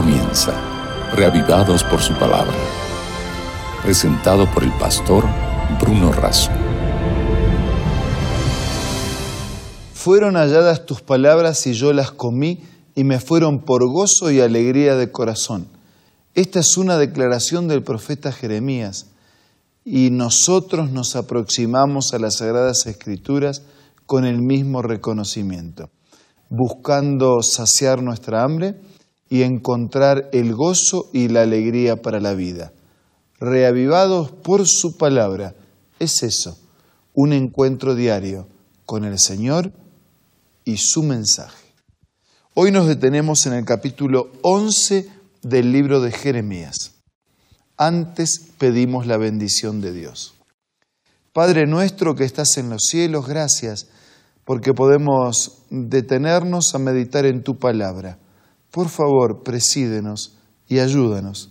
comienza, reavivados por su palabra. Presentado por el pastor Bruno Razo. Fueron halladas tus palabras y yo las comí y me fueron por gozo y alegría de corazón. Esta es una declaración del profeta Jeremías y nosotros nos aproximamos a las Sagradas Escrituras con el mismo reconocimiento, buscando saciar nuestra hambre y encontrar el gozo y la alegría para la vida. Reavivados por su palabra, es eso, un encuentro diario con el Señor y su mensaje. Hoy nos detenemos en el capítulo 11 del libro de Jeremías. Antes pedimos la bendición de Dios. Padre nuestro que estás en los cielos, gracias porque podemos detenernos a meditar en tu palabra. Por favor, presídenos y ayúdanos.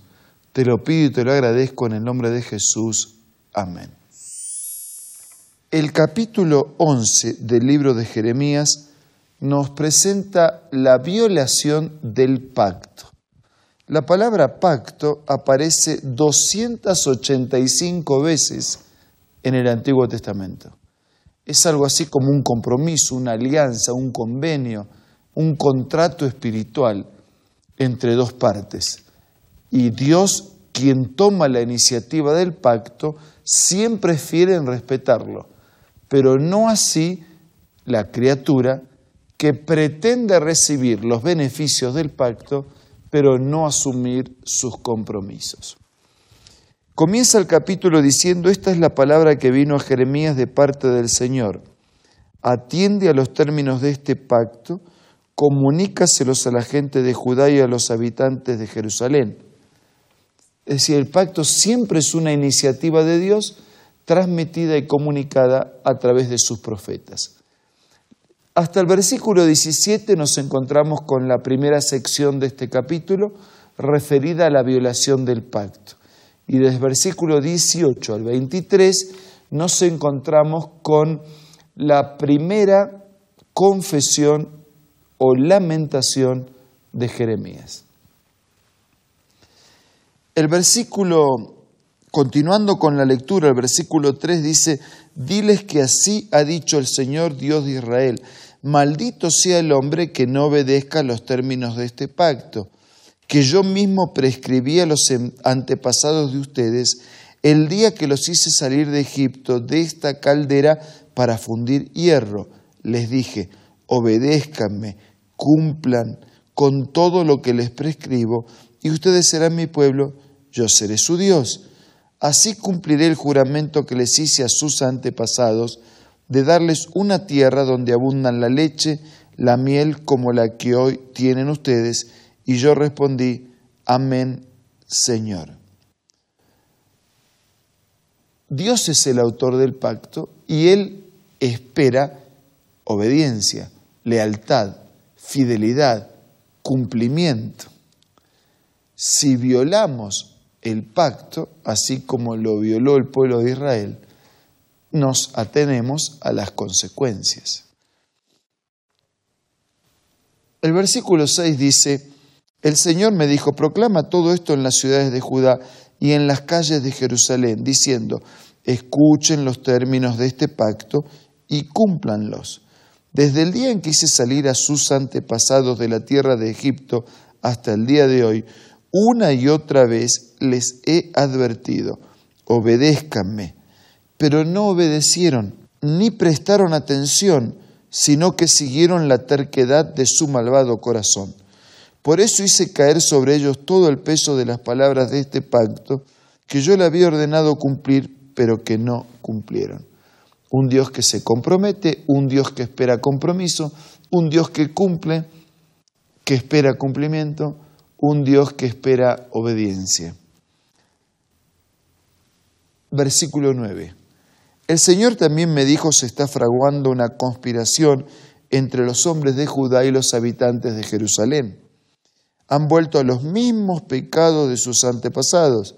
Te lo pido y te lo agradezco en el nombre de Jesús. Amén. El capítulo 11 del libro de Jeremías nos presenta la violación del pacto. La palabra pacto aparece 285 veces en el Antiguo Testamento. Es algo así como un compromiso, una alianza, un convenio, un contrato espiritual entre dos partes. Y Dios, quien toma la iniciativa del pacto, siempre es fiel en respetarlo, pero no así la criatura que pretende recibir los beneficios del pacto, pero no asumir sus compromisos. Comienza el capítulo diciendo, esta es la palabra que vino a Jeremías de parte del Señor. Atiende a los términos de este pacto, comunícaselos a la gente de Judá y a los habitantes de Jerusalén. Es decir, el pacto siempre es una iniciativa de Dios transmitida y comunicada a través de sus profetas. Hasta el versículo 17 nos encontramos con la primera sección de este capítulo referida a la violación del pacto. Y desde el versículo 18 al 23 nos encontramos con la primera confesión o lamentación de Jeremías. El versículo Continuando con la lectura, el versículo 3 dice, diles que así ha dicho el Señor Dios de Israel, maldito sea el hombre que no obedezca los términos de este pacto, que yo mismo prescribí a los antepasados de ustedes el día que los hice salir de Egipto de esta caldera para fundir hierro. Les dije, obedézcanme, cumplan con todo lo que les prescribo, y ustedes serán mi pueblo, yo seré su Dios. Así cumpliré el juramento que les hice a sus antepasados, de darles una tierra donde abundan la leche, la miel como la que hoy tienen ustedes. Y yo respondí, Amén, Señor. Dios es el autor del pacto y Él espera obediencia, lealtad, fidelidad, cumplimiento. Si violamos el pacto, así como lo violó el pueblo de Israel, nos atenemos a las consecuencias. El versículo 6 dice, el Señor me dijo, proclama todo esto en las ciudades de Judá y en las calles de Jerusalén, diciendo, escuchen los términos de este pacto y cúmplanlos. Desde el día en que hice salir a sus antepasados de la tierra de Egipto hasta el día de hoy, una y otra vez les he advertido, obedézcanme pero no obedecieron, ni prestaron atención, sino que siguieron la terquedad de su malvado corazón. Por eso hice caer sobre ellos todo el peso de las palabras de este pacto que yo le había ordenado cumplir, pero que no cumplieron. Un Dios que se compromete, un Dios que espera compromiso, un Dios que cumple, que espera cumplimiento, un Dios que espera obediencia. Versículo 9. El Señor también me dijo, se está fraguando una conspiración entre los hombres de Judá y los habitantes de Jerusalén. Han vuelto a los mismos pecados de sus antepasados,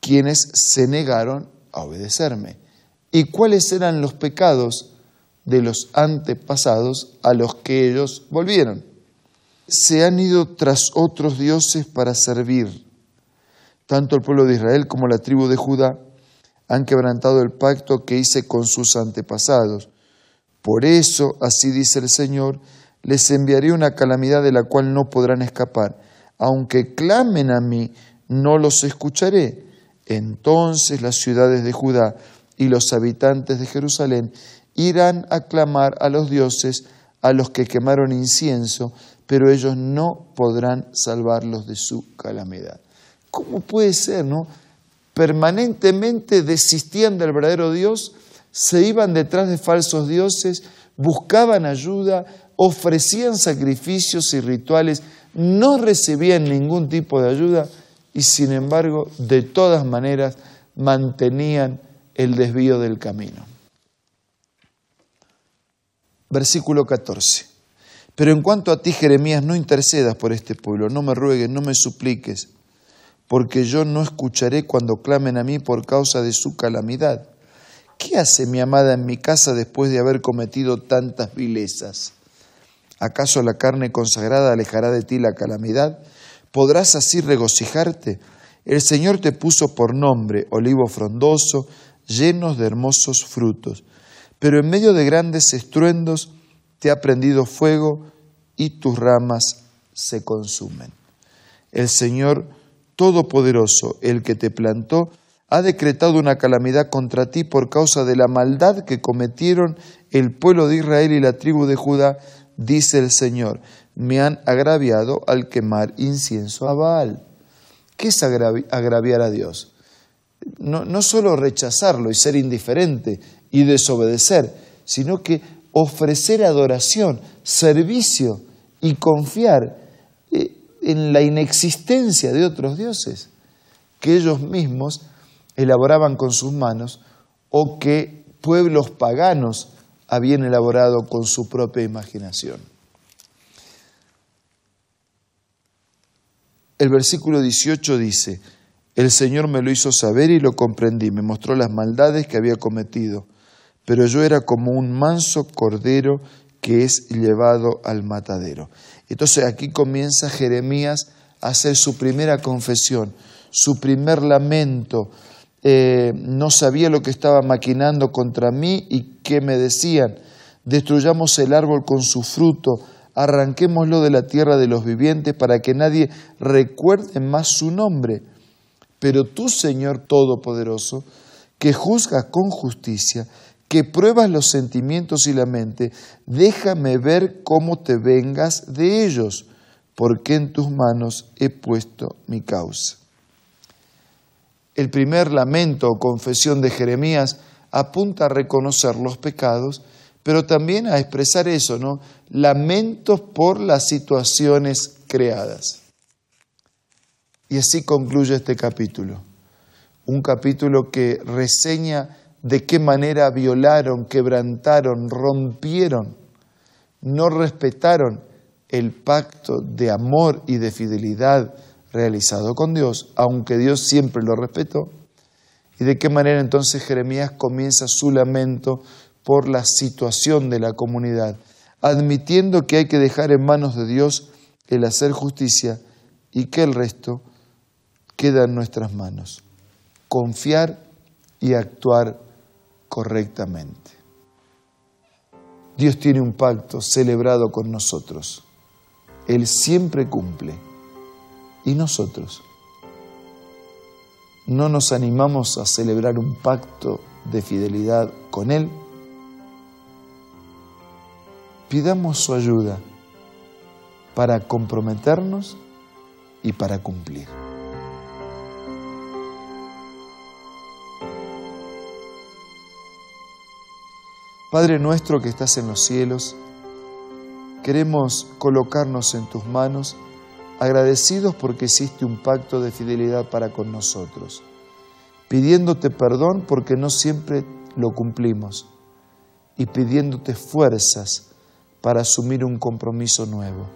quienes se negaron a obedecerme. ¿Y cuáles eran los pecados de los antepasados a los que ellos volvieron? se han ido tras otros dioses para servir. Tanto el pueblo de Israel como la tribu de Judá han quebrantado el pacto que hice con sus antepasados. Por eso, así dice el Señor, les enviaré una calamidad de la cual no podrán escapar. Aunque clamen a mí, no los escucharé. Entonces las ciudades de Judá y los habitantes de Jerusalén irán a clamar a los dioses a los que quemaron incienso, pero ellos no podrán salvarlos de su calamidad. ¿Cómo puede ser, no? Permanentemente desistían del verdadero Dios, se iban detrás de falsos dioses, buscaban ayuda, ofrecían sacrificios y rituales, no recibían ningún tipo de ayuda y sin embargo, de todas maneras, mantenían el desvío del camino. Versículo 14. Pero en cuanto a ti, Jeremías, no intercedas por este pueblo, no me ruegues, no me supliques, porque yo no escucharé cuando clamen a mí por causa de su calamidad. ¿Qué hace mi amada en mi casa después de haber cometido tantas vilezas? ¿Acaso la carne consagrada alejará de ti la calamidad? ¿Podrás así regocijarte? El Señor te puso por nombre olivo frondoso, llenos de hermosos frutos, pero en medio de grandes estruendos te ha prendido fuego y tus ramas se consumen. El Señor Todopoderoso, el que te plantó, ha decretado una calamidad contra ti por causa de la maldad que cometieron el pueblo de Israel y la tribu de Judá, dice el Señor. Me han agraviado al quemar incienso a Baal. ¿Qué es agraviar a Dios? No, no solo rechazarlo y ser indiferente y desobedecer, sino que ofrecer adoración, servicio y confiar eh, en la inexistencia de otros dioses que ellos mismos elaboraban con sus manos o que pueblos paganos habían elaborado con su propia imaginación. El versículo 18 dice, el Señor me lo hizo saber y lo comprendí, me mostró las maldades que había cometido pero yo era como un manso cordero que es llevado al matadero. Entonces aquí comienza Jeremías a hacer su primera confesión, su primer lamento. Eh, no sabía lo que estaba maquinando contra mí y qué me decían. Destruyamos el árbol con su fruto, arranquémoslo de la tierra de los vivientes para que nadie recuerde más su nombre. Pero tú, Señor Todopoderoso, que juzgas con justicia, que pruebas los sentimientos y la mente, déjame ver cómo te vengas de ellos, porque en tus manos he puesto mi causa. El primer lamento o confesión de Jeremías apunta a reconocer los pecados, pero también a expresar eso, ¿no? Lamentos por las situaciones creadas. Y así concluye este capítulo. Un capítulo que reseña de qué manera violaron, quebrantaron, rompieron, no respetaron el pacto de amor y de fidelidad realizado con Dios, aunque Dios siempre lo respetó, y de qué manera entonces Jeremías comienza su lamento por la situación de la comunidad, admitiendo que hay que dejar en manos de Dios el hacer justicia y que el resto queda en nuestras manos. Confiar y actuar correctamente. Dios tiene un pacto celebrado con nosotros. Él siempre cumple. ¿Y nosotros? ¿No nos animamos a celebrar un pacto de fidelidad con Él? Pidamos su ayuda para comprometernos y para cumplir. Padre nuestro que estás en los cielos, queremos colocarnos en tus manos, agradecidos porque hiciste un pacto de fidelidad para con nosotros, pidiéndote perdón porque no siempre lo cumplimos y pidiéndote fuerzas para asumir un compromiso nuevo.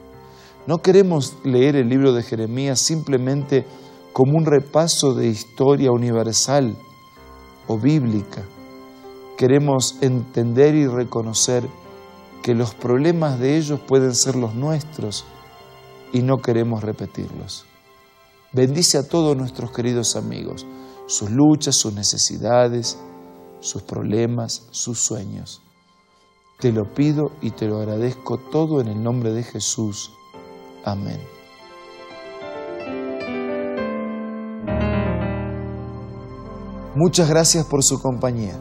No queremos leer el libro de Jeremías simplemente como un repaso de historia universal o bíblica queremos entender y reconocer que los problemas de ellos pueden ser los nuestros y no queremos repetirlos. Bendice a todos nuestros queridos amigos, sus luchas, sus necesidades, sus problemas, sus sueños. Te lo pido y te lo agradezco todo en el nombre de Jesús. Amén. Muchas gracias por su compañía.